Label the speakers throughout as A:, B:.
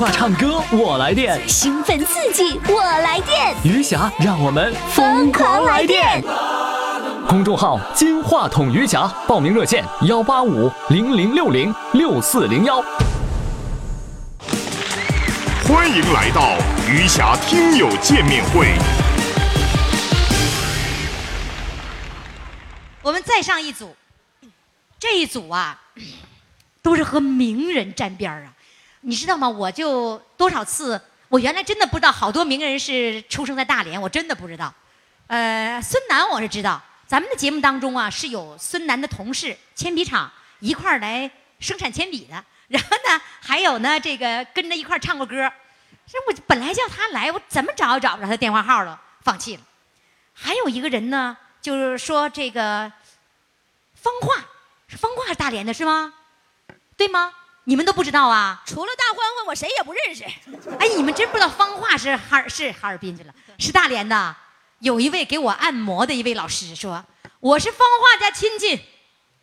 A: 话唱歌我来电，
B: 兴奋刺激我来电，
A: 余霞让我们疯狂来电。公众号“金话筒余霞”，报名热线：幺八五零零六零六四零幺。
C: 欢迎来到余霞听友见面会。
D: 我们再上一组，这一组啊，都是和名人沾边儿啊。你知道吗？我就多少次，我原来真的不知道好多名人是出生在大连，我真的不知道。呃，孙楠我是知道，咱们的节目当中啊是有孙楠的同事，铅笔厂一块儿来生产铅笔的。然后呢，还有呢，这个跟着一块儿唱过歌。这我本来叫他来，我怎么找也找不着他电话号了，放弃了。还有一个人呢，就是说这个方化，是方化是大连的是吗？对吗？你们都不知道啊？
B: 除了大欢欢，我谁也不认识。
D: 哎，你们真不知道方化是哈尔是哈尔滨去了，是大连的。有一位给我按摩的一位老师说，我是方化家亲戚，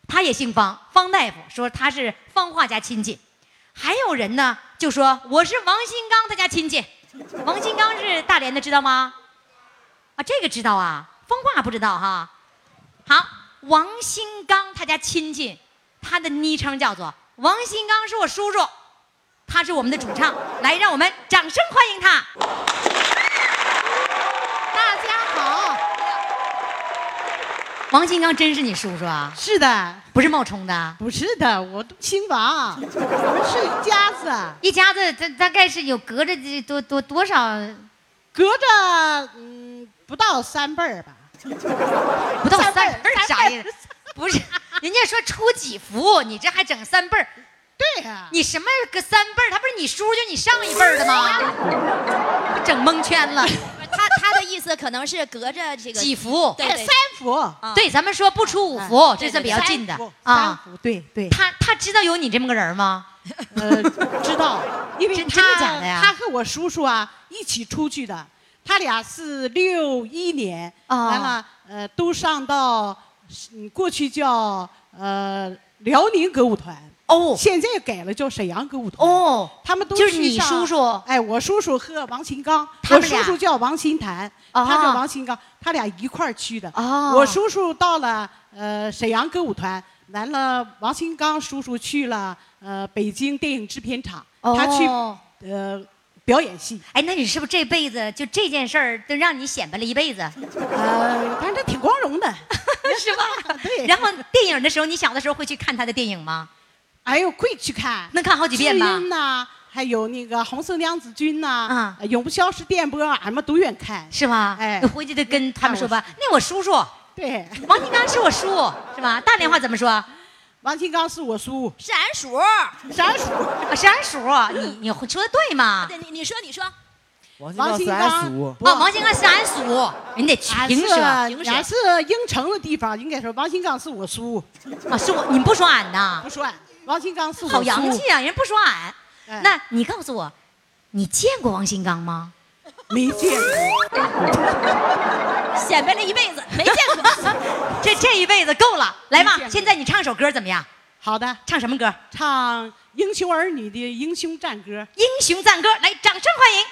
D: 他也姓方，方大夫说他是方化家亲戚。还有人呢，就说我是王新刚他家亲戚，王新刚是大连的，知道吗？啊，这个知道啊，方化不知道哈。好，王新刚他家亲戚，他的昵称叫做王新刚，是我叔叔，他是我们的主唱，来，让我们掌声欢迎他。
E: 大家好，
D: 王新刚真是你叔叔啊？
E: 是的，
D: 不是冒充的？
E: 不是的，我都亲王，我们是一家子，
D: 一家子大大概是有隔着这多多多少？
E: 隔着嗯不到三辈儿吧，
D: 不到三
E: 辈儿
D: 啥意思？不是，人家说出几福，你这还整三辈儿？
E: 对呀、
D: 你什么个三辈儿？他不是你叔就你上一辈儿的吗？整蒙圈了，
B: 他他的意思可能是隔着这个
D: 几福？
B: 对
E: 哎三福，
D: 对，咱们说不出五福，这算比较近的
E: 啊三
D: 啊。
E: 福，对对，
D: 他他知道有你这么个人吗？
E: 呃，知道，因为
D: 真
E: 他
D: 真的假的呀
E: 他和我叔叔啊一起出去的，他俩是六一年，
D: 哦
E: 完了，呃，都上到嗯过去叫呃辽宁歌舞团，
D: 哦。
E: 现在改了叫沈阳歌舞团。
D: 哦，
E: 他们都
D: 就是你叔叔。
E: 哎，我叔叔和王新刚，我叔叔叫王新坛，
D: 哦
E: 他叫王新刚，他俩一块儿去的。
D: 哦
E: 我叔叔到了呃沈阳歌舞团，完了王新刚叔叔去了呃北京电影制片厂，他去
D: 哦
E: 呃表演系，
D: 哎，那你是不是这辈子就这件事儿都让你显摆了一辈子，
E: 呃，反正挺光荣的。
D: 是吧？
E: 对
D: 然后电影的时候，你小的时候会去看他的电影吗？
E: 哎呦，会去看，
D: 能看好几遍吧
E: 呐，还有那个红色娘子军呐，
D: 啊
E: 呃永不消失电波，俺们都愿看。
D: 是吧？
E: 哎
D: 回去得跟他们说吧。那我叔叔
E: 对，
D: 王金刚是我叔，是吧？大连话怎么说？
E: 王新刚是我叔，
B: 是俺叔。
E: 是俺叔。
D: 啊，是俺叔。你你说的对吗？
B: 对，你你说你说，
E: 王新刚
D: 哦，王金刚是俺叔，你得
E: 俺是
D: 平舌
E: 俺是应城的地方，应该说王新刚是我叔，
D: 啊，是我，你不说俺呐
E: 不？说俺。王新刚是我叔。
D: 好洋气啊，人不说俺。
E: 哎
D: 那你告诉我，你见过王新刚吗？
E: 没见过。
B: 显摆了一辈子没见过。
D: 这这一辈子够了，来吧现在你唱首歌怎么样？
E: 好的，
D: 唱什么歌？
E: 唱《英雄儿女》的英雄战歌。
D: 英雄赞歌，来，掌声欢迎。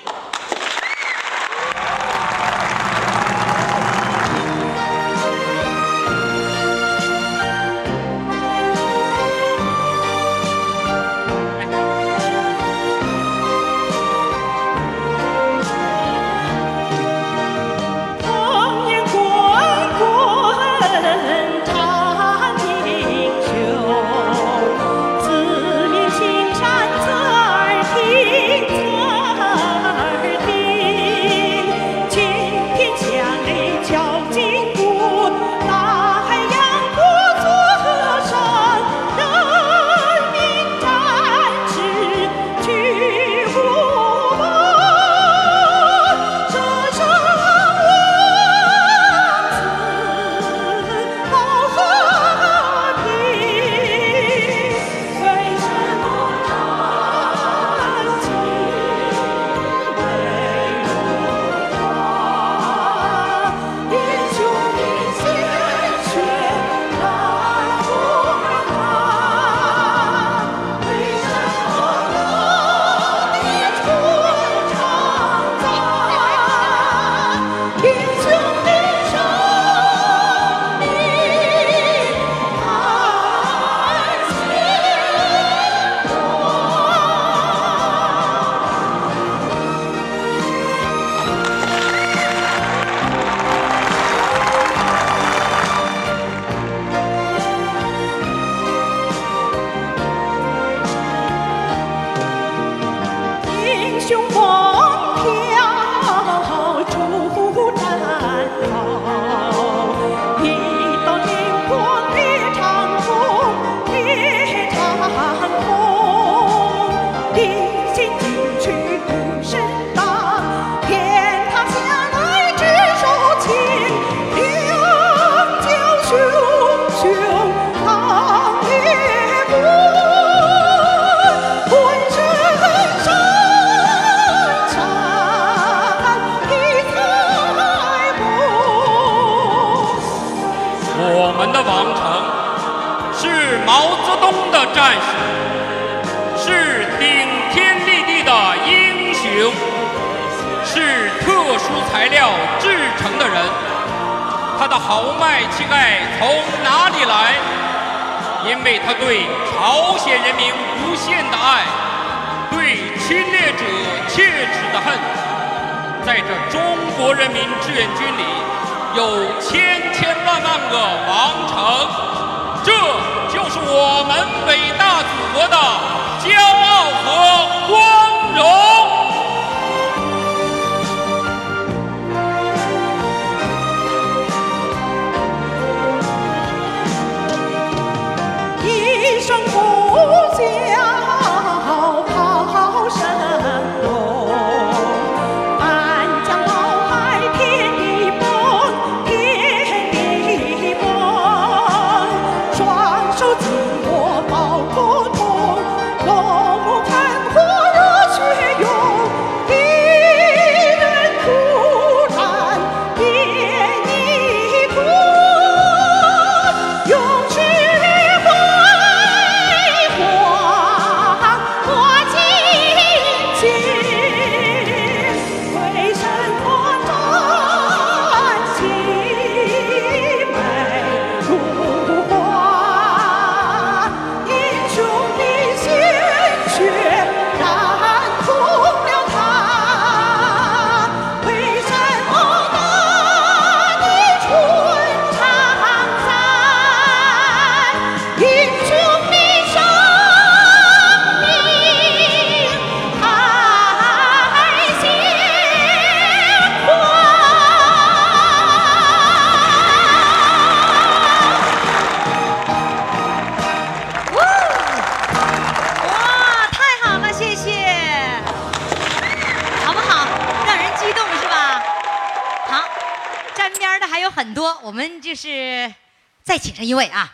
E: 的英雄，是特殊材料制成的人。他的豪迈气概从哪里来？因为他对朝鲜人民无限的爱，对侵略者切齿的恨。在这中国人民志愿军里，有千千万万个王成，这就是我们伟大祖国的骄傲和光荣。
F: 一
D: 位啊。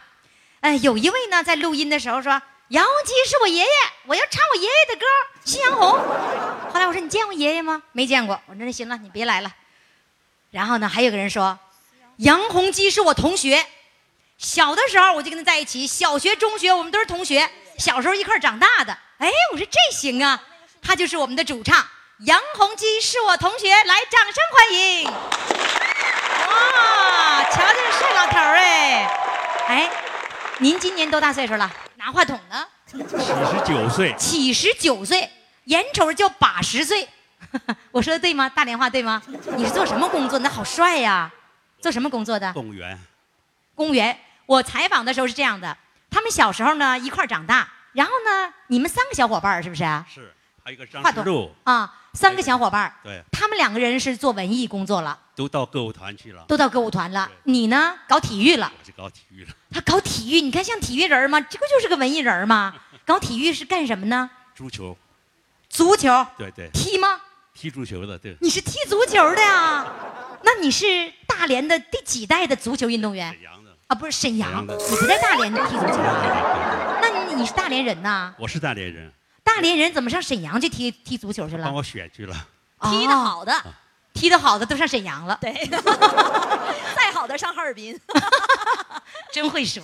D: 呃，有一位呢，在录音的时候说：“杨洪基是我爷爷，我要唱我爷爷的歌《夕阳红》。”后来我说：“你见过爷爷吗？”没见过。我说：“那行了，你别来了。”然后呢，还有个人说：“杨洪基是我同学，小的时候我就跟他在一起，小学、中学我们都是同学，小时候一块长大的。哎，我说这行啊，他就是我们的主唱杨洪基，是我同学，来，掌声欢迎！哇，瞧这个帅老头儿哎，哎，您今年多大岁数了？拿话筒呢？
G: 七十九岁，
D: 七十九岁，眼瞅着就八十岁，我说的对吗？大连话对吗？你是做什么工作？那好帅呀！做什么工作的？
G: 动物园，
D: 公务员。我采访的时候是这样的，他们小时候呢一块长大，然后呢，你们三个小伙伴儿是不是啊？
G: 是还有一个张
D: 话筒。
G: 石路，
D: 啊，三个小伙伴儿，
G: 对，
D: 他们两个人是做文艺工作了，
G: 都到歌舞团去了，
D: 都到歌舞团了。你呢，搞体育了。
G: 我就搞体育了，
D: 他搞体育，你看像体育人吗？这不就是个文艺人吗？搞体育是干什么呢？
G: 足球，
D: 足球？
G: 对对，
D: 踢吗？
G: 踢足球的，对，
D: 你是踢足球的呀？那你是大连的第几代的足球运动员？
G: 沈阳的，
D: 啊？不是沈阳，
G: 的。
D: 你不在大连踢足球那你你是大连人呐？
G: 我是大连人，
D: 大连人怎么上沈阳去踢踢足球去了？
G: 帮我选去了，
B: 踢得好的，
D: 踢得好的都上沈阳了，
B: 对，再好的上哈尔滨。
D: 真会说，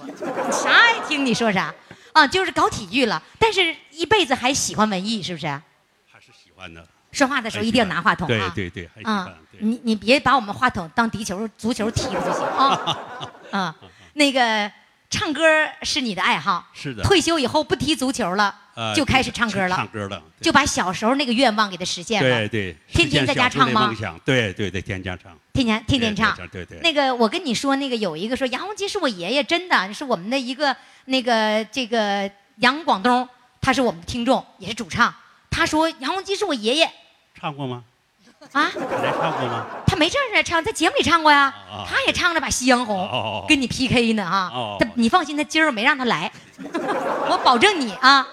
D: 啥爱听你说啥啊？就是搞体育了，但是一辈子还喜欢文艺，是不是？
G: 还是喜欢的，
D: 说话的时候一定要拿话筒啊。
G: 对对对，还喜
D: 啊
G: 欢，，
D: 你你别把我们话筒当敌球、足球踢了就行 啊。啊，那个唱歌是你的爱好，
G: 是的
D: 退休以后不踢足球了，
G: 呃
D: 就开始唱歌了，
G: 唱歌了，
D: 就把小时候那个愿望给他实现了。
G: 对对，
D: 天天在家唱吗
G: 梦想，对对对，天天唱，
D: 天天天天唱。
G: 对对对，
D: 那个，我跟你说，那个有一个说杨洪基是我爷爷，真的是我们的一个那个这个杨广东，他是我们的听众，也是主唱。他说杨洪基是我爷爷
G: 唱过吗？
D: 啊，
G: 他来唱过吗？
D: 他没正式唱，在节目里唱过呀
G: 哦，
D: 他也唱了把《夕阳红
G: 哦》，
D: 跟你 PK 呢啊
G: 哦。
D: 他你放心，他今儿没让他来，我保证你啊。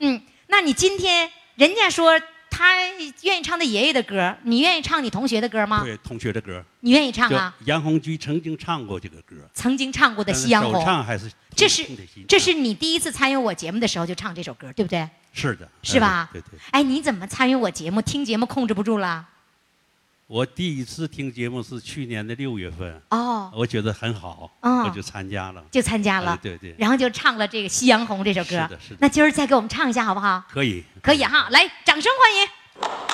D: 嗯，那你今天
H: 人家说他愿意唱他爷爷的歌，你愿意唱你同学的歌吗？
G: 对同学的歌，
H: 你愿意唱啊？
G: 杨洪基曾经唱过这个歌，
H: 曾经唱过的《夕阳红》，
G: 唱还是
H: 这是这是你第一次参与我节目的时候就唱这首歌，对不对？
G: 是的，
H: 是吧？
G: 嗯对对，
H: 哎，你怎么参与我节目？听节目控制不住了？
G: 我第一次听节目是去年的六月份，
H: 哦，
G: 我觉得很好，
H: 嗯
G: 我就参加了，
H: 就参加了
G: 哎，对对，
H: 然后就唱了这个《夕阳红》这首歌。
G: 是的是的
H: 那今儿再给我们唱一下好不好？
G: 可以。
H: 可以哈，来，掌声欢迎。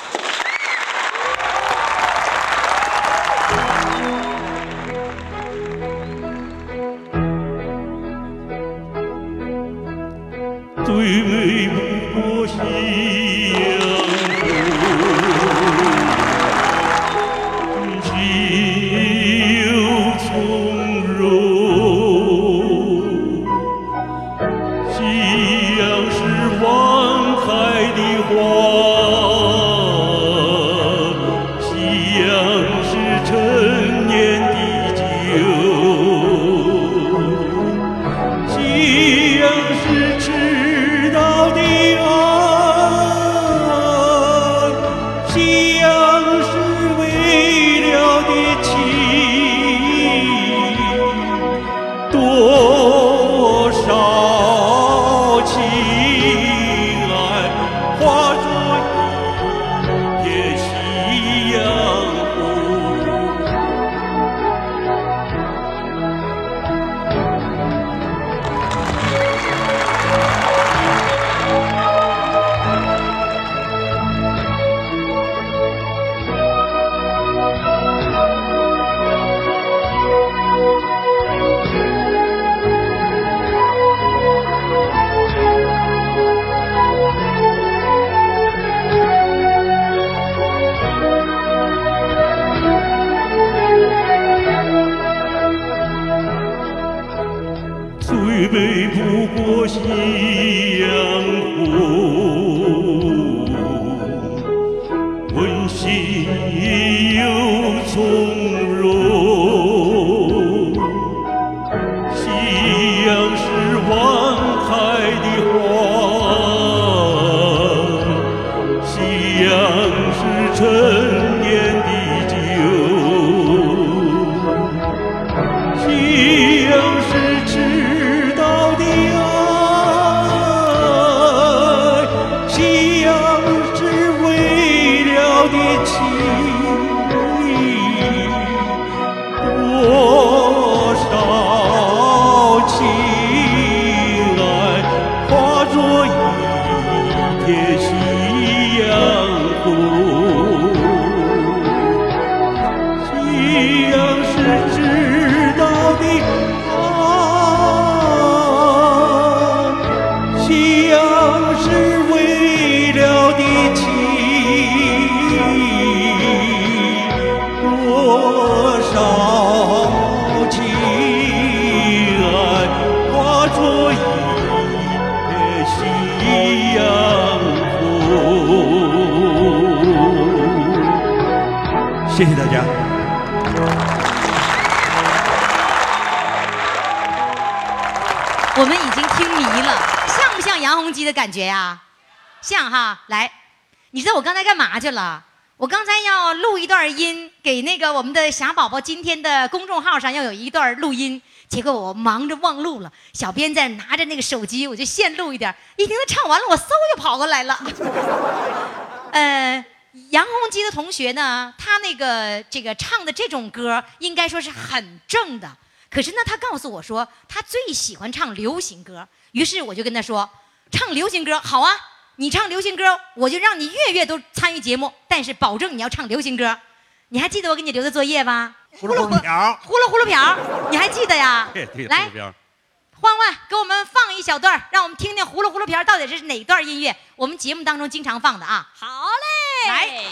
H: 感觉呀？像哈，来，你知道我刚才干嘛去了？我刚才要录一段音给那个我们的霞宝宝今天的公众号上要有一段录音，结果我忙着忘录了。小编在拿着那个手机，我就现录一点。一听他唱完了，我嗖就跑过来了。呃，杨洪基的同学呢，他那个这个唱的这种歌，应该说是很正的。可是呢，他告诉我说，他最喜欢唱流行歌。于是我就跟他说，唱流行歌好啊，你唱流行歌，我就让你月月都参与节目，但是保证你要唱流行歌。你还记得我给你留的作业吧？
G: 呼噜呼噜瓢，
H: 呼噜呼噜瓢，你还记得呀？
G: 对对，
H: 来
G: 呼噜，瓢。
H: 欢欢给我们放一小段，让我们听听呼噜呼噜瓢到底是哪段音乐？我们节目当中经常放的啊。
D: 好嘞，
H: 来，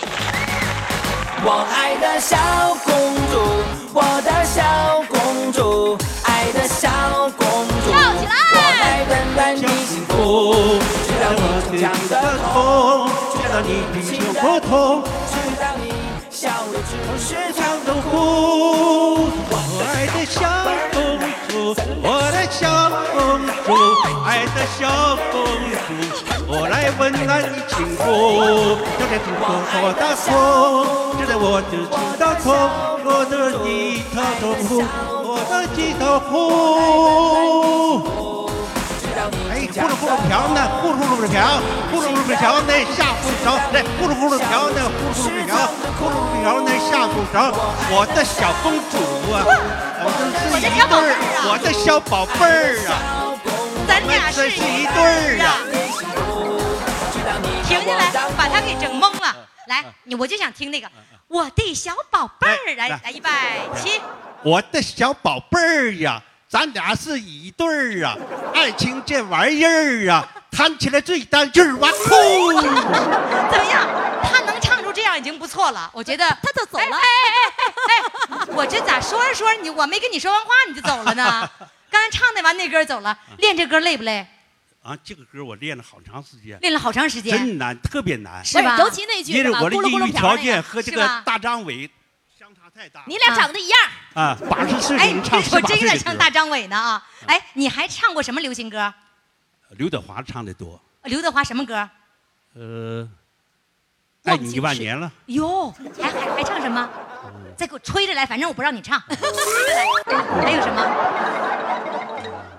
B: 我爱的小公主，我的小讲的痛，直到你心的痛，直到你笑的只是唱的哭。
I: 我爱的小公主，
G: 我的小公主，爱的小公主，我来温暖你幸福。就在听我的风，就在我的情到痛，我的吉他痛，我的吉他痛。哎，呼噜呼噜飘呢，呼噜呼噜飘，呼噜呼噜飘呢，下风烧，来呼噜呼噜飘呢，呼噜呼噜飘，呼噜呼噜飘呢，下风烧。我的小公主啊，我们是一对儿，我的小宝贝儿啊，
D: 咱俩是
G: 一对儿啊。
D: 停下来，把他给整懵了。来，你我就想听那个我的小宝贝儿，来来预备起。
G: 我的小宝贝儿呀，咱俩是一对儿啊，爱情这玩意儿啊，谈起来最带劲儿哇！哭。
D: 怎么样？他能唱出这样已经不错了，我觉得。他
B: 就走了
D: 哎哎哎哎哎！我这咋说着说着你，我没跟你说完话你就走了呢？刚才唱的完那歌走了，练这歌累不累？
G: 啊，这个歌我练了好长时间，
D: 练了好长时间。
G: 真难，特别难。
D: 是吧？
B: 尤其那句
G: 因为我的英语条件和这个大张伟太大。
B: 你俩长得一样。
G: 啊，八十岁
D: 哎，
G: 人唱十
D: 我真有点像。大张伟呢啊！哎，你还唱过什么流行歌？
G: 刘德华唱的多，
D: 刘德华什么歌？
G: 呃，爱你一万年了。
D: 哟，还还还唱什么？再给我吹着来，反正我不让你唱。吹着来，还有什么？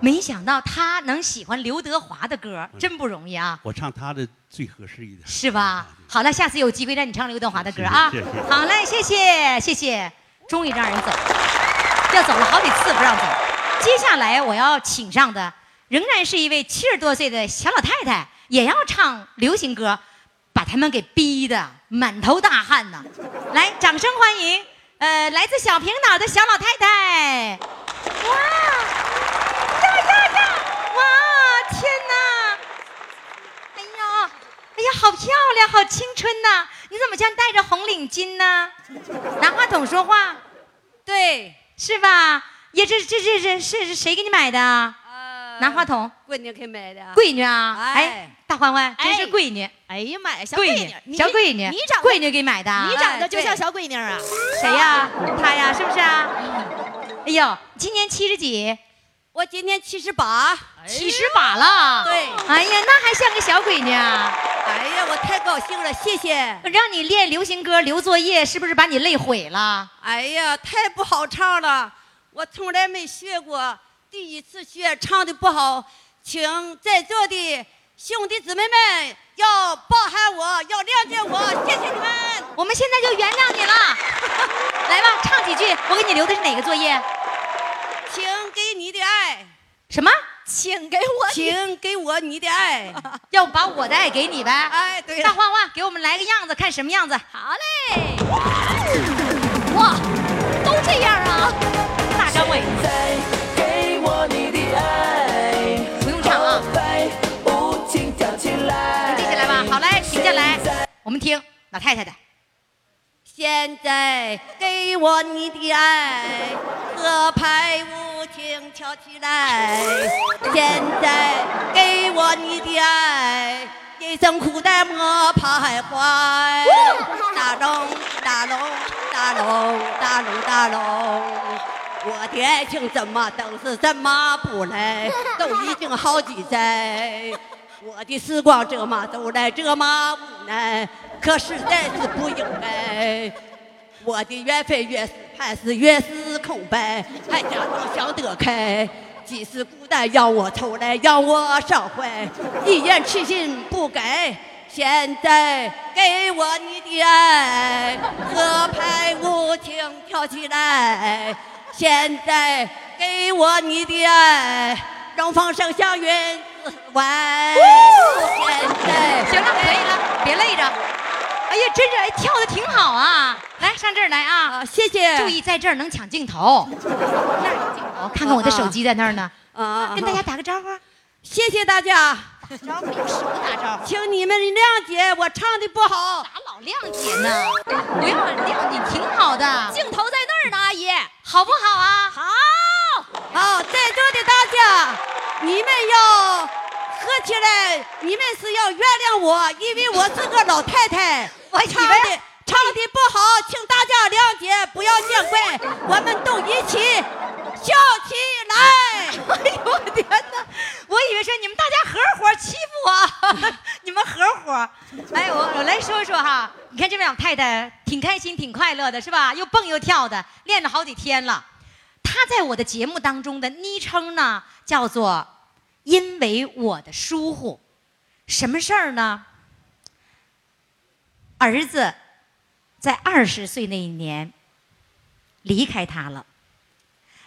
D: 没想到他能喜欢刘德华的歌，真不容易啊，
G: 我唱他的最合适一点。
D: 是吧？好了，下次有机会让你唱刘德华的歌啊好嘞，谢谢谢谢，终于让人走了，要走了好几次不让走。接下来我要请上的仍然是一位七十多岁的小老太太，也要唱流行歌，把他们给逼的满头大汗呐。来，掌声欢迎，呃，来自小平岛的小老太太。哇，呀呀呀！哇，天哪！哎呀，哎呀，好漂亮，好青春呐！你怎么像戴着红领巾呢？拿话筒说话，对，是吧？也这这这这是是谁给你买的啊？拿话筒，
J: 闺女给买的。
D: 闺女啊！
J: 哎
D: 哎，大欢欢，真是
B: 哎
D: 闺女，
B: 哎呀妈呀，小
D: 闺
B: 女，
D: 小闺女，
B: 你长得
D: 闺女给买的啊，
B: 你长得就
D: 哎
B: 像小闺女啊。
D: 谁呀？她呀，是不是啊？哎呦，今年七十几？
J: 我今年七十八。
D: 七十把了。
J: 对
D: 哎呀，那还像个小闺女啊！
J: 哎呀，我太高兴了，谢谢。
D: 让你练流行歌、留作业，是不是把你累毁了？
J: 哎呀，太不好唱了，我从来没学过，第一次学，唱的不好，请在座的兄弟姊妹们要包涵我，要谅解我，谢谢你们。
D: 我们现在就原谅你了。来吧，唱几句。我给你留的是哪个作业？
J: 请给你的爱，
D: 什么？
B: 请给我
J: 请给我你的爱。
D: 要把我的爱给你呗？
J: 哎，对，
D: 大欢欢，给我们来个样子，看什么样子？
B: 好嘞。哇，都这样啊！
D: 大张伟，
K: 再给我你的爱，
D: 不用唱啊，
K: 在无情跳起来。
D: 记起来吧。好嘞，停下来，我们听老太太的。
J: 现在给我你的爱，河拍无情跳起来。现在给我你的爱，一生苦待莫徘徊。大龙大龙大龙大龙大龙，我的爱情怎么都是这么不来，都已经好几载。我的时光这么走来这么无奈，可实在是不应该。我的缘分越是盼是越是空白，还假装想得开。即使孤单让我愁来让我伤怀，一言痴心不改。现在给我你的爱，河畔无情跳起来。现在给我你的爱，让风声像云之外。现在
D: 行了，可以了，别累着。哎呀，真是哎，跳的挺好啊！来，上这儿来啊！
J: 啊，谢谢。
D: 注意在这儿能抢镜头，那儿有镜头，看看我的手机在那儿呢。
J: 啊，
D: 跟大家打个招呼，
J: 谢谢大家，
D: 招呼用手打招呼？
J: 请你们谅解我唱的不好。
D: 咋老谅解呢？不要谅解，挺好的，
B: 镜头在那儿呢，阿姨。
D: 好不好啊？
B: 好。
J: 好，在座的大家，你们要合起来，你们是要原谅我，因为我是个老太太，
D: 我
J: 唱的唱的不好，请大家谅解，不要见怪，我们都一起笑起来。
D: 哎呦我天哪！我以为是你们大家合伙欺负我，你们合伙。哎，我我来说说哈，你看这位老太太挺开心、挺快乐的，是吧？又蹦又跳的，练了好几天了。她在我的节目当中的昵称呢，叫做“因为我的疏忽”。什么事儿呢？儿子在二十岁那一年离开他了。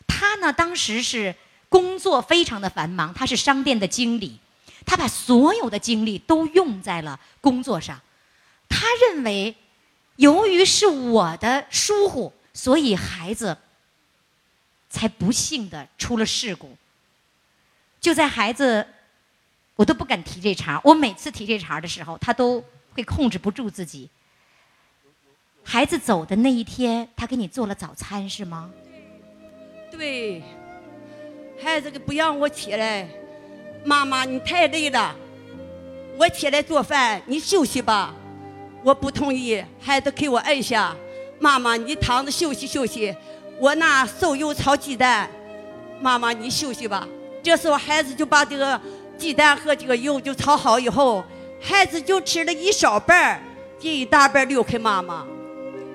D: 他呢，当时是工作非常的繁忙，他是商店的经理，他把所有的精力都用在了工作上。他认为，由于是我的疏忽，所以孩子才不幸的出了事故。就在孩子，我都不敢提这茬我每次提这茬的时候，他都会控制不住自己。孩子走的那一天，他给你做了早餐是吗？
J: 对，孩子不让我起来，妈妈你太累了，我起来做饭，你休息吧。我不同意，孩子给我按下，妈妈你躺着休息休息，我拿瘦油炒鸡蛋，妈妈你休息吧。这时候孩子就把这个鸡蛋和这个油就炒好以后，孩子就吃了一小半儿，这一大半儿留给妈妈。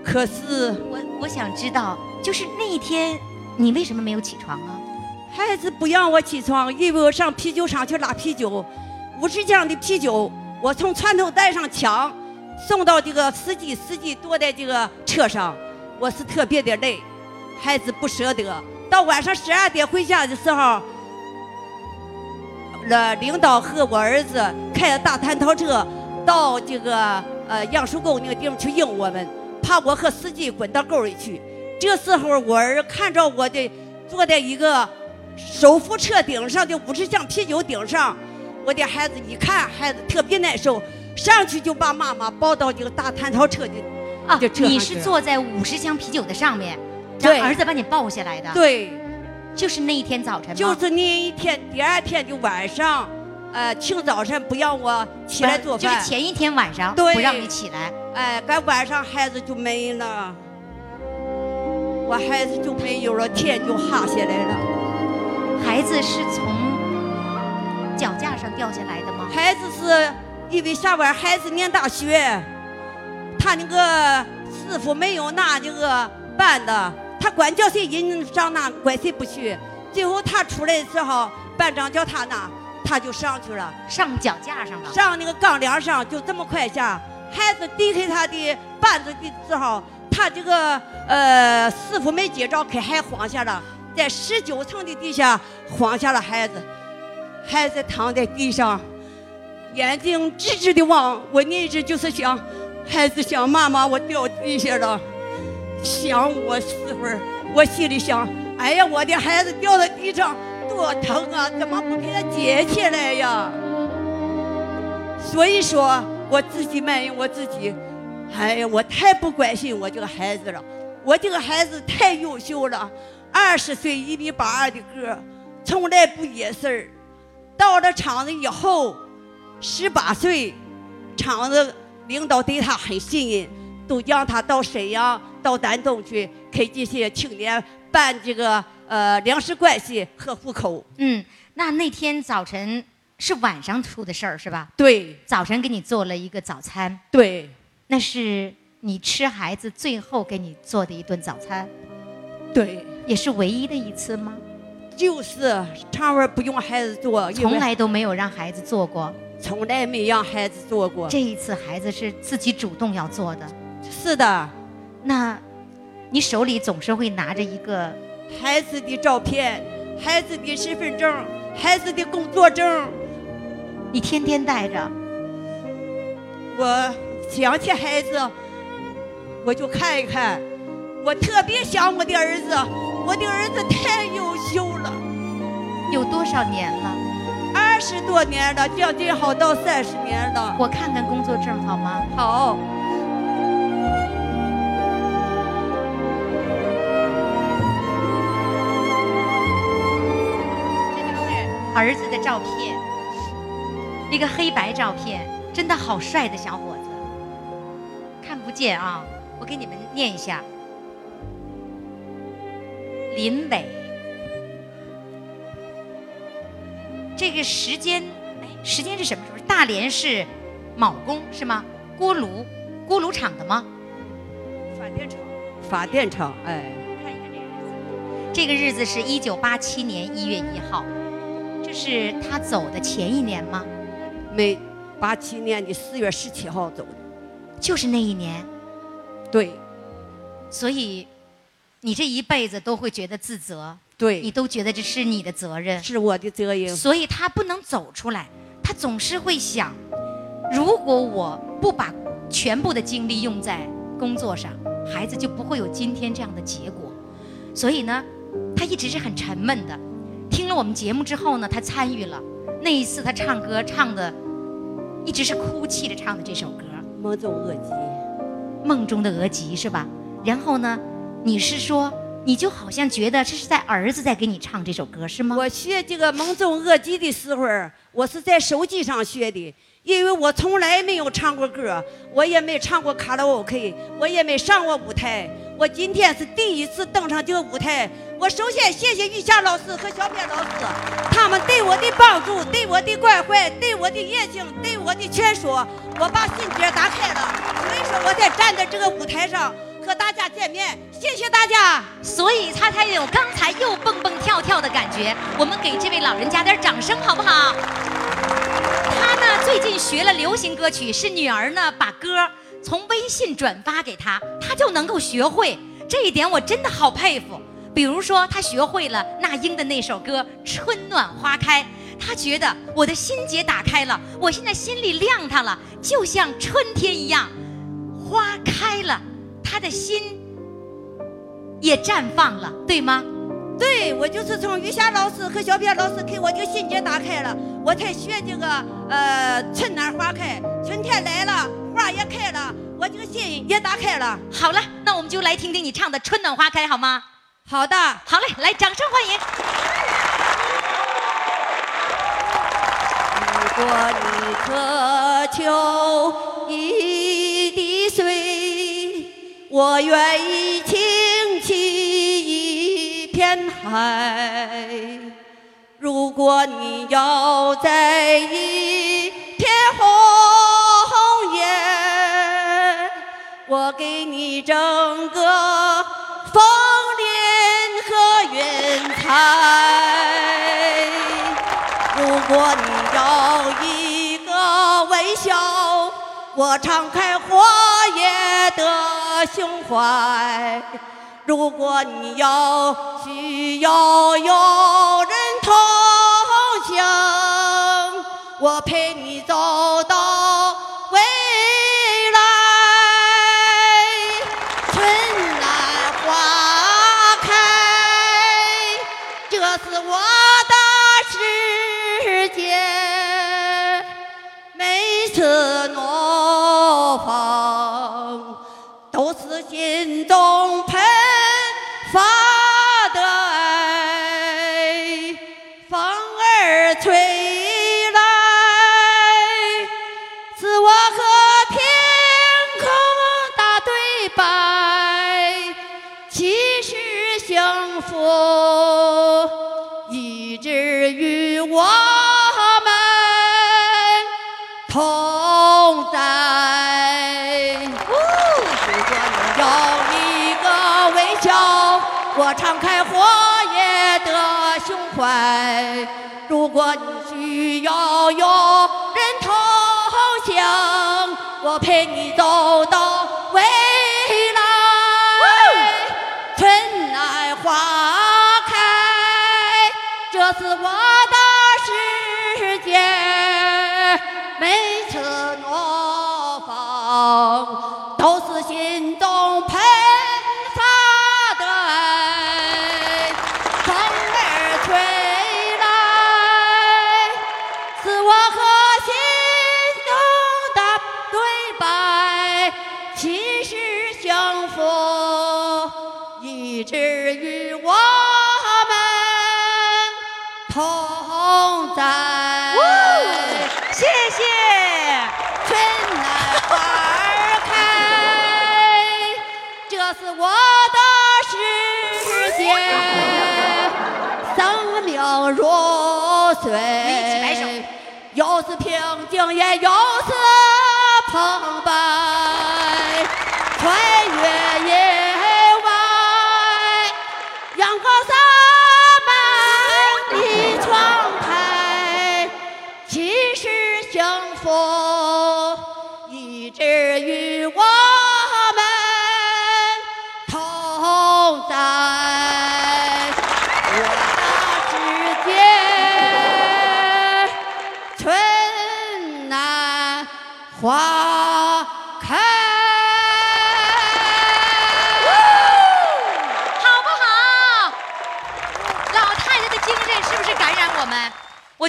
J: 可是
D: 我我想知道，就是那一天，你为什么没有起床啊？
J: 孩子不让我起床，因为我上啤酒厂去拉啤酒，五十箱的啤酒，我从船头带上抢，送到这个司机，司机坐在这个车上，我是特别的累，孩子不舍得。到晚上十二点回家的时候，了领导和我儿子开着大蟠桃车到这个呃杨树沟那个地方去迎我们，怕我和司机滚到沟里去。这时候我儿看着我的坐在一个手扶车顶上的五十箱啤酒顶上，我的孩子一看孩子特别难受，上去就把妈妈抱到这个大蟠桃车的
D: 啊你是坐在五十箱啤酒的上面，
J: 对
D: 让儿子把你抱下来的。，
J: 对，
D: 就是那一天早晨吗？
J: 就是那一天，第二天就晚上，呃，清早晨不让我起来做饭，
D: 就是前一天晚上
J: 对
D: 不让你起来。
J: 哎，赶晚上孩子就没了，我孩子就没有了，天就塌下来了。
D: 孩子是从脚架上掉下来的吗？
J: 孩子是因为下边？孩子念大学，他那个师傅没有拿那个办的，他管叫谁人上那，管谁不去。最后他出来的时候，班长叫他拿，他就上去了，
D: 上脚架上了。
J: 上那个钢梁上，就这么快下。孩子递给他的板子的时候，他这个呃师傅没接着，可还晃下了，在十九层的地下晃下了孩子，孩子躺在地上，眼睛直直的望。我那一直就是想，孩子想妈妈，我掉地下了，想我媳妇儿，我心里想，哎呀，我的孩子掉在地上多疼啊，怎么不给他捡起来呀？所以说，我自己埋怨我自己，哎呀，我太不关心我这个孩子了。我这个孩子太优秀了，二十岁一米八二的个，从来不惹事儿。到了厂子以后，十八岁，厂子领导对他很信任，都让他到沈阳、到丹东去给这些青年办这个呃粮食关系和户口。
D: 嗯，那那天早晨是晚上出的事儿是吧？
J: 对
D: 早晨给你做了一个早餐，
J: 对
D: 那是你吃孩子最后给你做的一顿早餐，
J: 对，
D: 也是唯一的一次吗？
J: 就是常文不用孩子做，
D: 从来都没有让孩子做过，
J: 从来没让孩子做过。
D: 这一次孩子是自己主动要做的。
J: 是的，
D: 那，你手里总是会拿着一个
J: 孩子的照片、孩子的身份证、孩子的工作证，
D: 你天天带着。
J: 我想起孩子，我就看一看。我特别想我的儿子，我的儿子太优秀了，
D: 有多少年了？
J: 二十多年了，将近好到三十年了。
D: 我看看工作证好吗？
J: 好，
D: 儿子的照片，一个黑白照片，真的好帅的小伙子。看不见啊，我给你们念一下：林伟，这个时间，哎，时间是什么时候？大连是卯工是吗？锅炉，锅炉厂的吗？
J: 发电厂，发电厂，哎，
D: 看一看这个日子，这个日子是一九八七年一月一号，这是他走的前一年吗？
J: 没，八七年的四月十七号走的，
D: 就是那一年，
J: 对。
D: 所以你这一辈子都会觉得自责，
J: 对。
D: 你，都觉得这是你的责任，
J: 是我的责任，
D: 所以他不能走出来，他总是会想，如果我不把全部的精力用在工作上，孩子就不会有今天这样的结果。所以呢，他一直是很沉闷的。听了我们节目之后呢，他参与了那一次，他唱歌唱的一直是哭泣着唱的这首歌
J: 梦中恶疾，《
D: 梦中的额吉》是吧？然后呢，你是说你就好像觉得这是在儿子在给你唱这首歌是吗？
J: 我学这个梦中恶疾的时候，我是在手机上学的，因为我从来没有唱过歌，我也没唱过卡拉 OK，我也没上过舞台。我今天是第一次登上这个舞台，我首先谢谢玉霞老师和小片老师，他们对我的帮助，对我的关怀，对我的热情，对我的劝说，我把心结打开了。所以说我才站在这个舞台上和大家见面，谢谢大家。
D: 所以他才有刚才又蹦蹦跳跳的感觉。我们给这位老人家点掌声好不好？他呢最近学了流行歌曲，是女儿呢把歌从微信转发给他，他就能够学会。这一点我真的好佩服。比如说，他学会了那英的那首歌《春暖花开》，他觉得我的心结打开了，我现在心里亮堂了，就像春天一样，花开了，他的心也绽放了，对吗？
J: 对，我就是从于霞老师和小片老师给我这个心结打开了，我才学这个呃春暖花开，春天来了，花也开了，我这个心也打开了。
D: 好了，那我们就来听听你唱的《春暖花开》好吗？
J: 好的，
D: 好嘞，来，掌声欢迎。
J: 如果你渴求一滴水，我愿意海。如果你要在一片红叶，我给你整个枫林和云彩。如果你要一个微笑，我敞开花叶的胸怀。如果你要需要有人同行，我陪陪你走到未来。春暖花开，这是我的世界。每次怒放，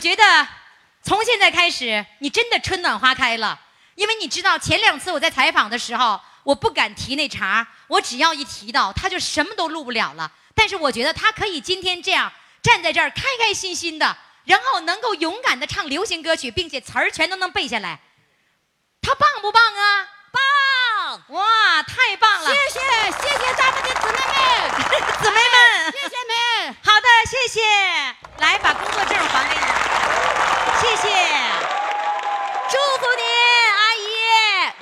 J: 我
D: 觉得从现在开始，你真的春暖花开了。因为你知道，前两次我在采访的时候，我不敢提那茬，我只要一提到，他就什么都录不了了。但是我觉得他可以今天这样站在这儿，开开心心的，然后能够勇敢的唱流行歌曲，并且词儿全都能背下来，他棒不棒啊？棒！哇，太棒了！
J: 谢谢谢谢咱们的姊妹们，
D: 姊妹们，
J: 谢谢们。
D: 好的，谢谢。来，把工作证还给你，谢谢。祝福你，阿姨。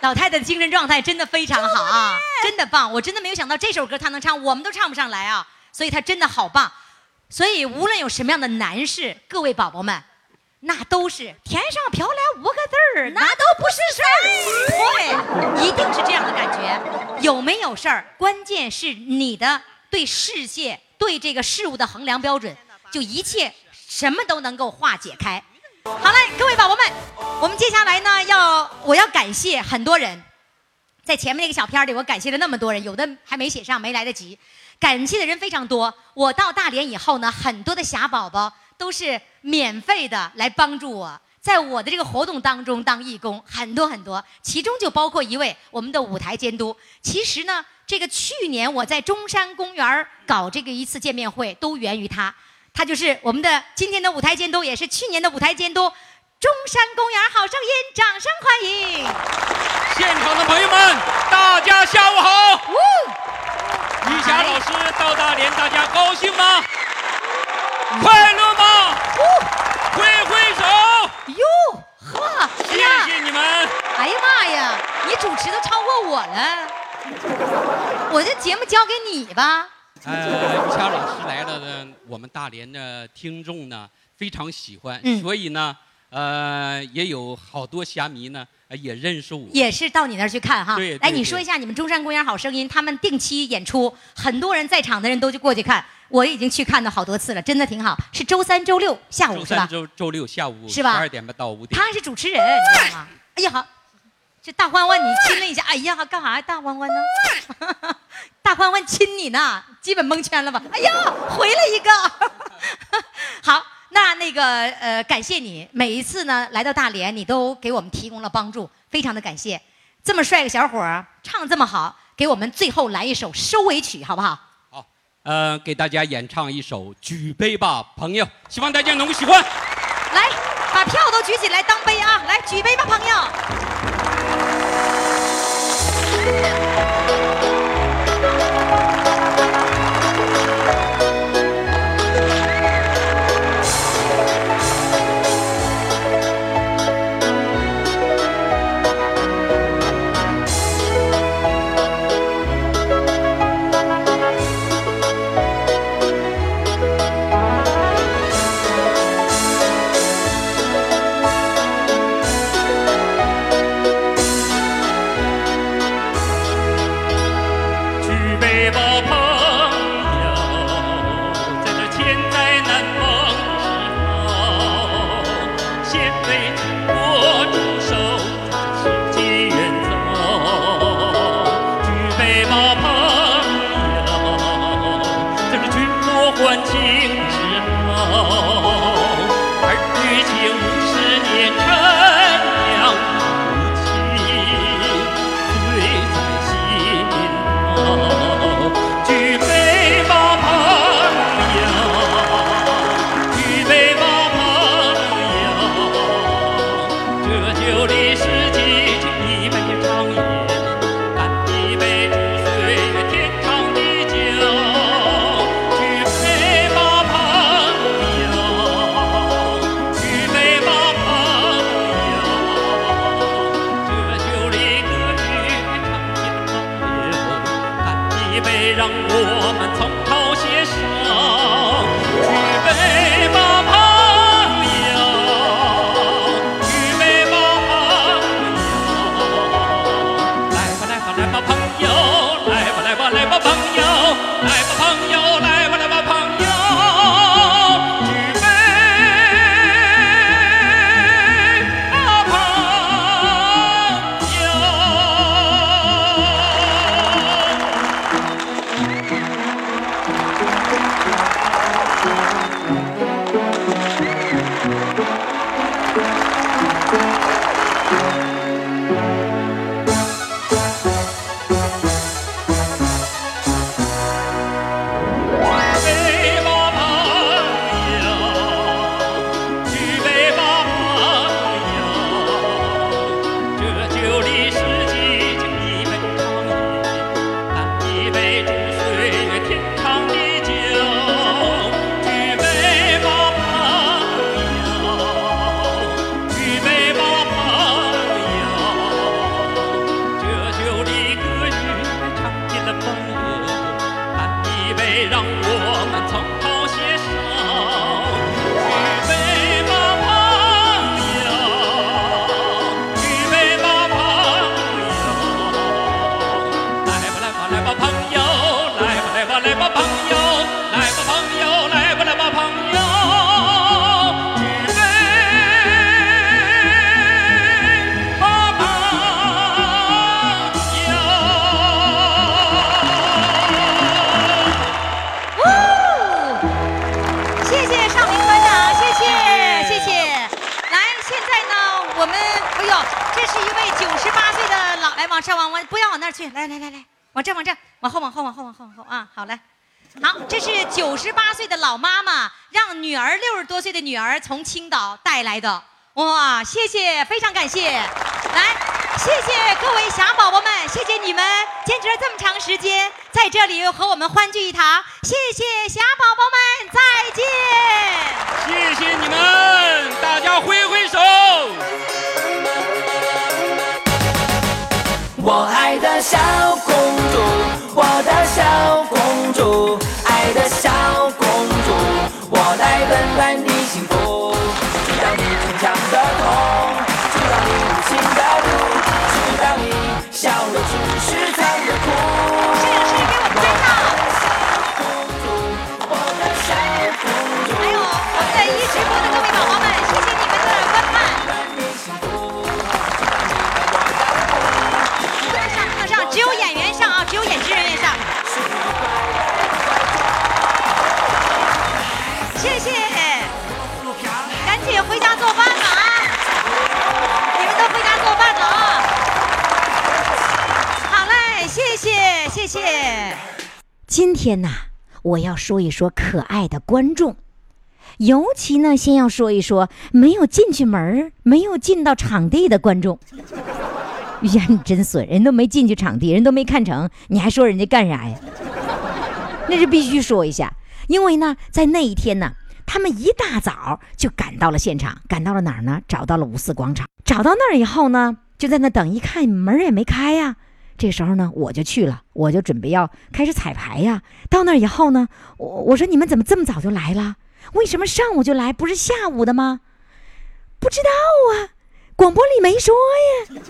D: 老太太的精神状态真的非常好啊，真的棒！我真的没有想到这首歌她能唱，我们都唱不上来啊，所以她真的好棒。所以无论有什么样的难事，各位宝宝们，那都是天上飘来五个字儿，那都不是事儿。对，一定是这样的感觉。有没有事儿，关键是你的对世界、对这个事物的衡量标准，就一切什么都能够化解开。好嘞，各位宝宝们，我们接下来呢要我要感谢很多人，在前面那个小片里，我感谢了那么多人，有的还没写上，没来得及。感谢的人非常多。我到大连以后呢，很多的霞宝宝都是免费的来帮助我，在我的这个活动当中当义工，很多很多，其中就包括一位我们的舞台监督。其实呢，这个去年我在中山公园搞这个一次见面会，都源于他。他就是我们的今天的舞台监督，也是去年的舞台监督。中山公园好声音，掌声欢迎！
L: 现场的朋友们，大家下午好。于霞老师到大连，大家高兴吗？快乐吗？挥挥手。
D: 哟呵，
L: 谢谢你们。
D: 哎呀妈呀，你主持都超过我了，我这节目交给你吧。
L: 呃，于谦老师来了呢，我们大连的听众呢非常喜欢，
D: 嗯
L: 所以呢，呃，也有好多虾迷呢呃也认识我。
D: 也是到你那儿去看哈。
L: 对对
D: 来，你
L: 对
D: 说一下你们中山公园好声音，他们定期演出，很多人在场的人都去过去看，我已经去看了好多次了，真的挺好。是周三、周六下午是吧？
L: 周三、周周六下午
D: 是吧
L: 十二点半到五点。
D: 他是主持人，你知道吗？哎呀好，这大欢欢你亲了一下，哎呀干啥呀？大欢欢呢？大欢欢亲你呢，基本蒙圈了吧？哎呀，回了一个。好，那那个呃，感谢你每一次呢来到大连，你都给我们提供了帮助，非常的感谢。这么帅个小伙儿，唱这么好，给我们最后来一首收尾曲，好不好？
L: 呃，给大家演唱一首《举杯吧，朋友》，希望大家能够喜欢。
D: 来，把票都举起来当杯啊！来，举杯吧，朋友。
K: 啊
L: 这是一
D: 位九十八岁的老，来往上往往不要往那儿去，来来来来，往这往这，往后往后往后往后往后啊，好来。好，这是九十八岁的老妈妈让女儿六十多岁的女儿从青岛带来的，哇，谢谢，非常感谢。来，谢谢各位小宝宝们，谢谢你们坚持了这么长时间，在这里和我们欢聚一堂，谢谢小宝宝们，再见。
L: 谢谢你们，大家挥挥手。
K: 我爱的小公主，我的小公主，
D: 今天呐，我要说一说可爱的观众。尤其呢，先要说一说没有进去门、没有进到场地的观众。呀，你真损，人都没进去场地，人都没看成，你还说人家干啥呀？那是必须说一下，因为呢，在那一天呢，他们一大早就赶到了现场，赶到了哪儿呢？找到了五四广场。找到那儿以后呢，就在那等，一看门也没开呀。这时候呢，我就去了，我就准备要开始彩排呀。到那儿以后呢，我我说你们怎么这么早就来了？为什么上午就来，不是下午的吗？不知道啊，广播里没说呀。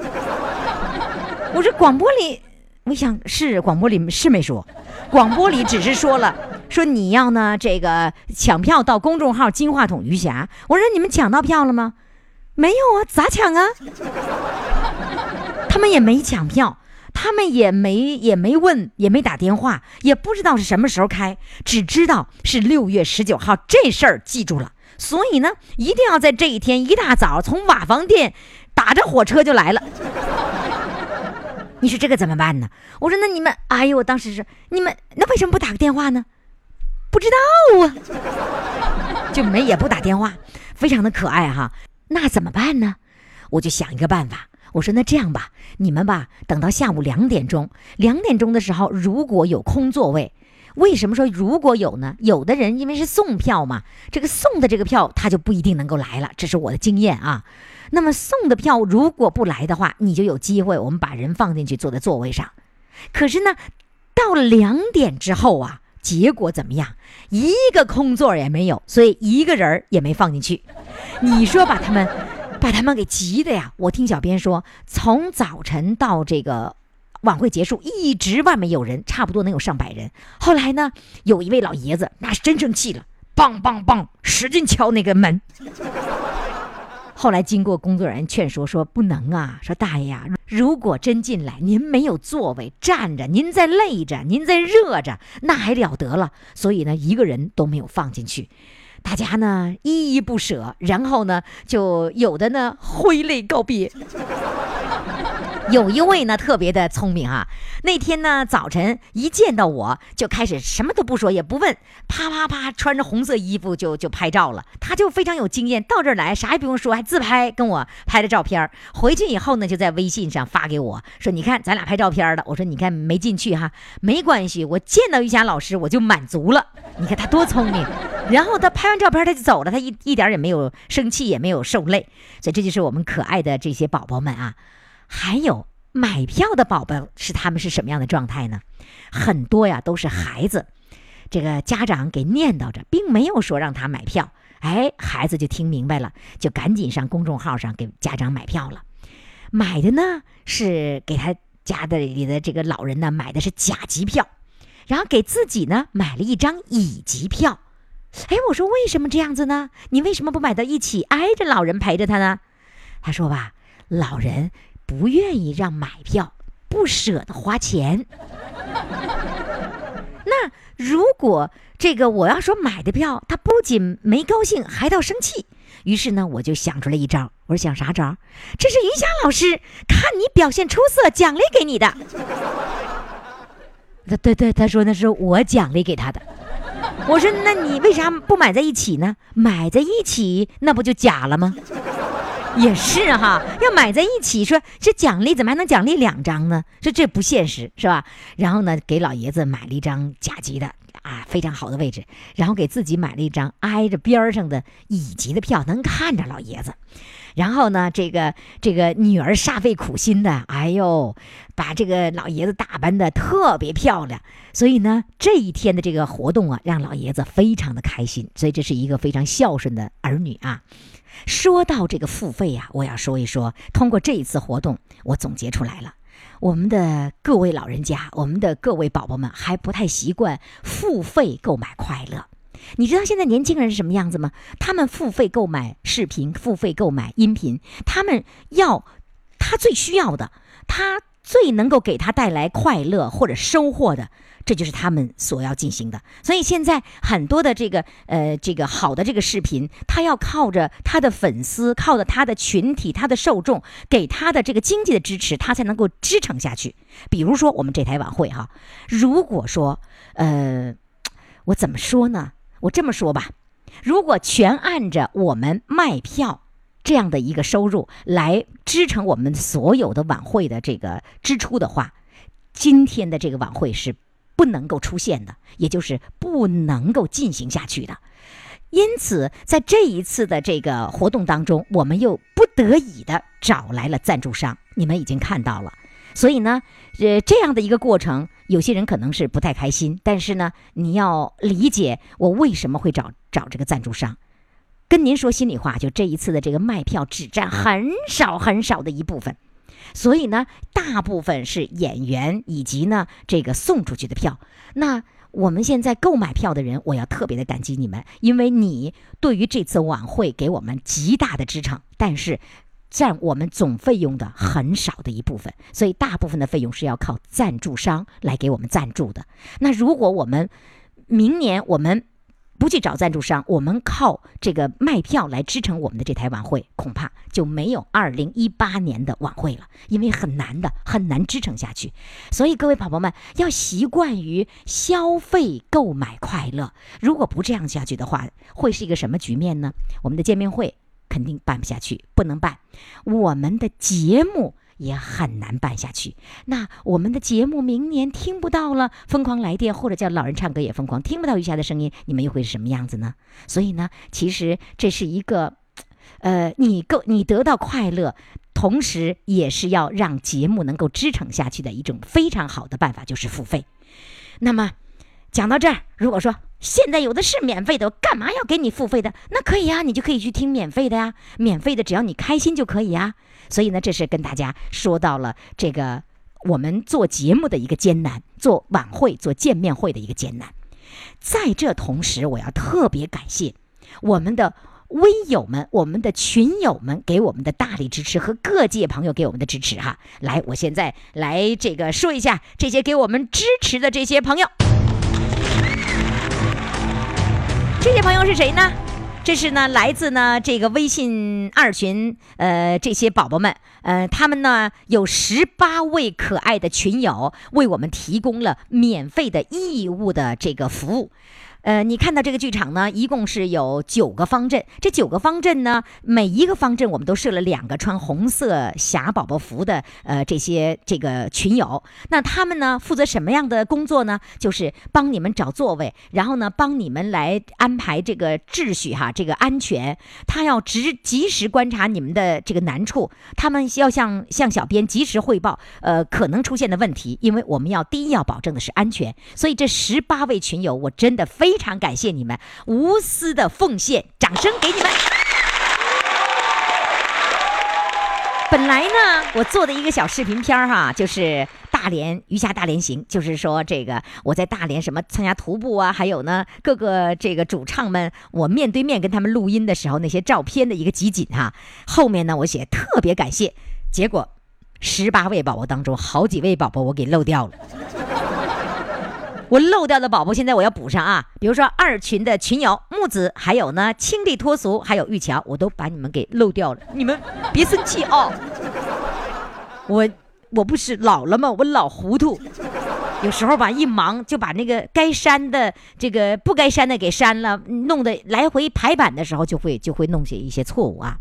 D: 我说广播里，我想是广播里是没说，广播里只是说了，说你要呢这个抢票到公众号金话筒余霞。我说你们抢到票了吗？没有啊，咋抢啊？他们也没抢票。他们也没也没问，也没打电话，也不知道是什么时候开，只知道是六月十九号这事儿记住了。所以呢，一定要在这一天一大早从瓦房店打着火车就来了。你说这个怎么办呢？我说那你们，哎呦，我当时是你们，那为什么不打个电话呢？不知道啊，就没也不打电话，非常的可爱哈。那怎么办呢？我就想一个办法。我说那这样吧，你们吧，等到下午两点钟，两点钟的时候，如果有空座位，为什么说如果有呢？有的人因为是送票嘛，这个送的这个票他就不一定能够来了，这是我的经验啊。那么送的票如果不来的话，你就有机会，我们把人放进去坐在座位上。可是呢，到两点之后啊，结果怎么样？一个空座也没有，所以一个人儿也没放进去。你说把他们，把他们给急的呀！我听小编说，从早晨到这个晚会结束，一直外面有人，差不多能有上百人。后来呢，有一位老爷子，那是真生气了，梆梆梆，使劲敲那个门。后来经过工作人员劝说，说不能啊，说大爷呀，如果真进来，您没有座位，站着，您在累着，您在热着，那还了得了。所以呢，一个人都没有放进去，大家呢依依不舍，然后呢，就有的呢挥泪告别。有一位呢特别的聪明啊，那天呢早晨一见到我就开始什么都不说也不问，啪啪啪穿着红色衣服就就拍照了。他就非常有经验，到这儿来啥也不用说，还自拍跟我拍了照片。回去以后呢，就在微信上发给我说：“你看咱俩拍照片了。”我说：“你看没进去哈，没关系，我见到玉霞老师我就满足了。你看他多聪明。”然后他拍完照片他就走了，他一一点也没有生气，也没有受累。所以这就是我们可爱的这些宝宝们啊。还有买票的宝宝是他们是什么样的状态呢？很多呀都是孩子，这个家长给念叨着，并没有说让他买票。哎，孩子就听明白了，就赶紧上公众号上给家长买票了。买的呢是给他家的里的这个老人呢买的是甲级票，然后给自己呢买了一张乙级票。哎，我说为什么这样子呢？你为什么不买到一起挨着老人陪着他呢？他说吧，老人。不愿意让买票，不舍得花钱。那如果这个我要说买的票，他不仅没高兴，还到生气。于是呢，我就想出来一招。我说想啥招？这是云霞老师看你表现出色，奖励给你的。对对对，他说那是我奖励给他的。我说那你为啥不买在一起呢？买在一起那不就假了吗？也是哈，要买在一起，说这奖励怎么还能奖励两张呢？说这不现实，是吧？然后呢，给老爷子买了一张甲级的啊，非常好的位置，然后给自己买了一张挨着边上的乙级的票，能看着老爷子。然后呢，这个这个女儿煞费苦心的，哎呦，把这个老爷子打扮的特别漂亮。所以呢，这一天的这个活动啊，让老爷子非常的开心。所以这是一个非常孝顺的儿女啊。说到这个付费呀，我要说一说。通过这一次活动，我总结出来了，我们的各位老人家，我们的各位宝宝们还不太习惯付费购买快乐。你知道现在年轻人是什么样子吗？他们付费购买视频，付费购买音频，他们要他最需要的，他最能够给他带来快乐或者收获的。这就是他们所要进行的，所以现在很多的这个呃这个好的这个视频，他要靠着他的粉丝，靠着他的群体，他的受众给他的这个经济的支持，他才能够支撑下去。比如说我们这台晚会哈，如果说呃，我怎么说呢？我这么说吧，如果全按着我们卖票这样的一个收入来支撑我们所有的晚会的这个支出的话，今天的这个晚会是。不能够出现的，也就是不能够进行下去的。因此，在这一次的这个活动当中，我们又不得已的找来了赞助商。你们已经看到了，所以呢，呃，这样的一个过程，有些人可能是不太开心。但是呢，你要理解我为什么会找找这个赞助商。跟您说心里话，就这一次的这个卖票只占很少很少的一部分。所以呢，大部分是演员以及呢这个送出去的票。那我们现在购买票的人，我要特别的感激你们，因为你对于这次晚会给我们极大的支撑。但是占我们总费用的很少的一部分，所以大部分的费用是要靠赞助商来给我们赞助的。那如果我们明年我们。不去找赞助商，我们靠这个卖票来支撑我们的这台晚会，恐怕就没有二零一八年的晚会了，因为很难的，很难支撑下去。所以各位宝宝们要习惯于消费购买快乐，如果不这样下去的话，会是一个什么局面呢？我们的见面会肯定办不下去，不能办。我们的节目。也很难办下去。那我们的节目明年听不到了，疯狂来电或者叫老人唱歌也疯狂，听不到余霞的声音，你们又会是什么样子呢？所以呢，其实这是一个呃，你够你得到快乐，同时也是要让节目能够支撑下去的一种非常好的办法，就是付费。那么讲到这儿，如果说现在有的是免费的，干嘛要给你付费的？那可以啊，你就可以去听免费的呀，免费的只要你开心就可以啊。所以呢，这是跟大家说到了这个我们做节目的一个艰难，做晚会、做见面会的一个艰难。在这同时，我要特别感谢我们的微友们、我们的群友们给我们的大力支持和各界朋友给我们的支持哈。来，我现在来这个说一下这些给我们支持的这些朋友。这些朋友是谁呢？这是呢，来自呢这个微信二群，呃，这些宝宝们，呃，他们呢有十八位可爱的群友为我们提供了免费的义务的这个服务。呃，你看到这个剧场呢，一共是有九个方阵。这九个方阵呢，每一个方阵我们都设了两个穿红色霞宝宝服的呃这些这个群友。那他们呢，负责什么样的工作呢？就是帮你们找座位，然后呢，帮你们来安排这个秩序哈，这个安全。他要直及时观察你们的这个难处，他们要向向小编及时汇报呃可能出现的问题，因为我们要第一要保证的是安全。所以这十八位群友，我真的非。非常感谢你们无私的奉献，掌声给你们。本来呢，我做的一个小视频片儿哈，就是大连余霞大连行，就是说这个我在大连什么参加徒步啊，还有呢各个这个主唱们，我面对面跟他们录音的时候那些照片的一个集锦哈。后面呢，我写特别感谢，结果十八位宝宝当中，好几位宝宝我给漏掉了。我漏掉的宝宝，现在我要补上啊！比如说二群的群友木子，还有呢清丽脱俗，还有玉桥，我都把你们给漏掉了。你们别生气哦，我我不是老了吗？我老糊涂，有时候吧一忙就把那个该删的这个不该删的给删了，弄得来回排版的时候就会就会弄些一些错误啊。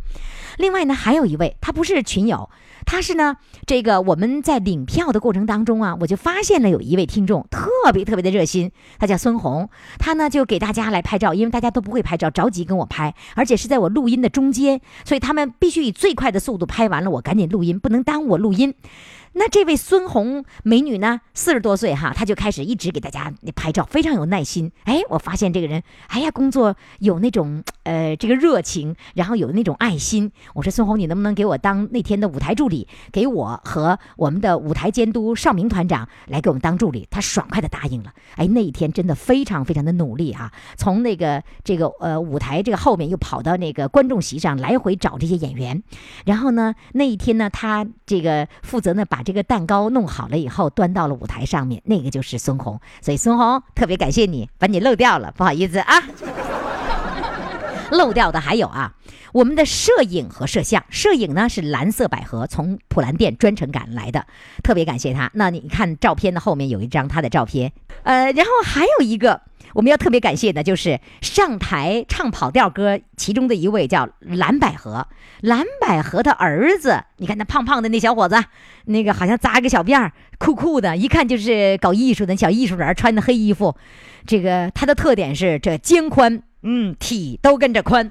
D: 另外呢，还有一位他不是群友。他是呢，这个我们在领票的过程当中啊，我就发现了有一位听众特别特别的热心，他叫孙红，他呢就给大家来拍照，因为大家都不会拍照，着急跟我拍，而且是在我录音的中间，所以他们必须以最快的速度拍完了，我赶紧录音，不能耽误我录音。那这位孙红美女呢？四十多岁哈，她就开始一直给大家拍照，非常有耐心。哎，我发现这个人，哎呀，工作有那种呃这个热情，然后有那种爱心。我说孙红，你能不能给我当那天的舞台助理？给我和我们的舞台监督邵明团长来给我们当助理。他爽快的答应了。哎，那一天真的非常非常的努力啊，从那个这个呃舞台这个后面又跑到那个观众席上来回找这些演员。然后呢，那一天呢，他这个负责呢把。这个蛋糕弄好了以后，端到了舞台上面，那个就是孙红。所以孙红特别感谢你，把你漏掉了，不好意思啊。漏掉的还有啊，我们的摄影和摄像，摄影呢是蓝色百合，从普兰店专程赶来的，特别感谢他。那你看照片的后面有一张他的照片，呃，然后还有一个。我们要特别感谢的，就是上台唱跑调歌其中的一位叫蓝百合，蓝百合的儿子，你看那胖胖的那小伙子，那个好像扎个小辫儿，酷酷的，一看就是搞艺术的小艺术人，穿的黑衣服。这个他的特点是这肩宽，嗯，体都跟着宽。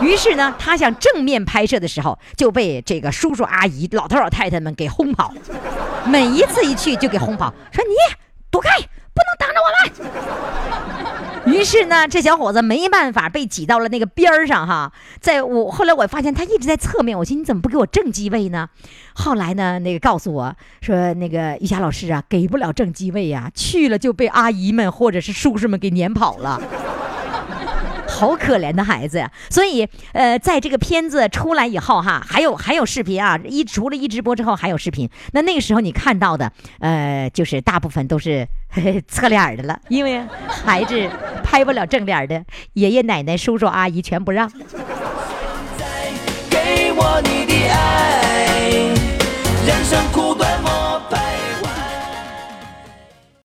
D: 于是呢，他想正面拍摄的时候，就被这个叔叔阿姨、老头老太太们给轰跑。每一次一去就给轰跑，说你躲开。不能挡着我们。于是呢，这小伙子没办法，被挤到了那个边儿上哈。在我后来我发现他一直在侧面，我寻思你怎么不给我正机位呢？后来呢，那个告诉我说，那个玉霞老师啊，给不了正机位呀，去了就被阿姨们或者是叔叔们给撵跑了。好可怜的孩子呀！所以，呃，在这个片子出来以后哈，还有还有视频啊，一除了一直播之后还有视频。那那个时候你看到的，呃，就是大部分都是侧脸的了，因为孩子拍不了正脸的，爷爷奶奶、叔叔阿姨全不让。给我你的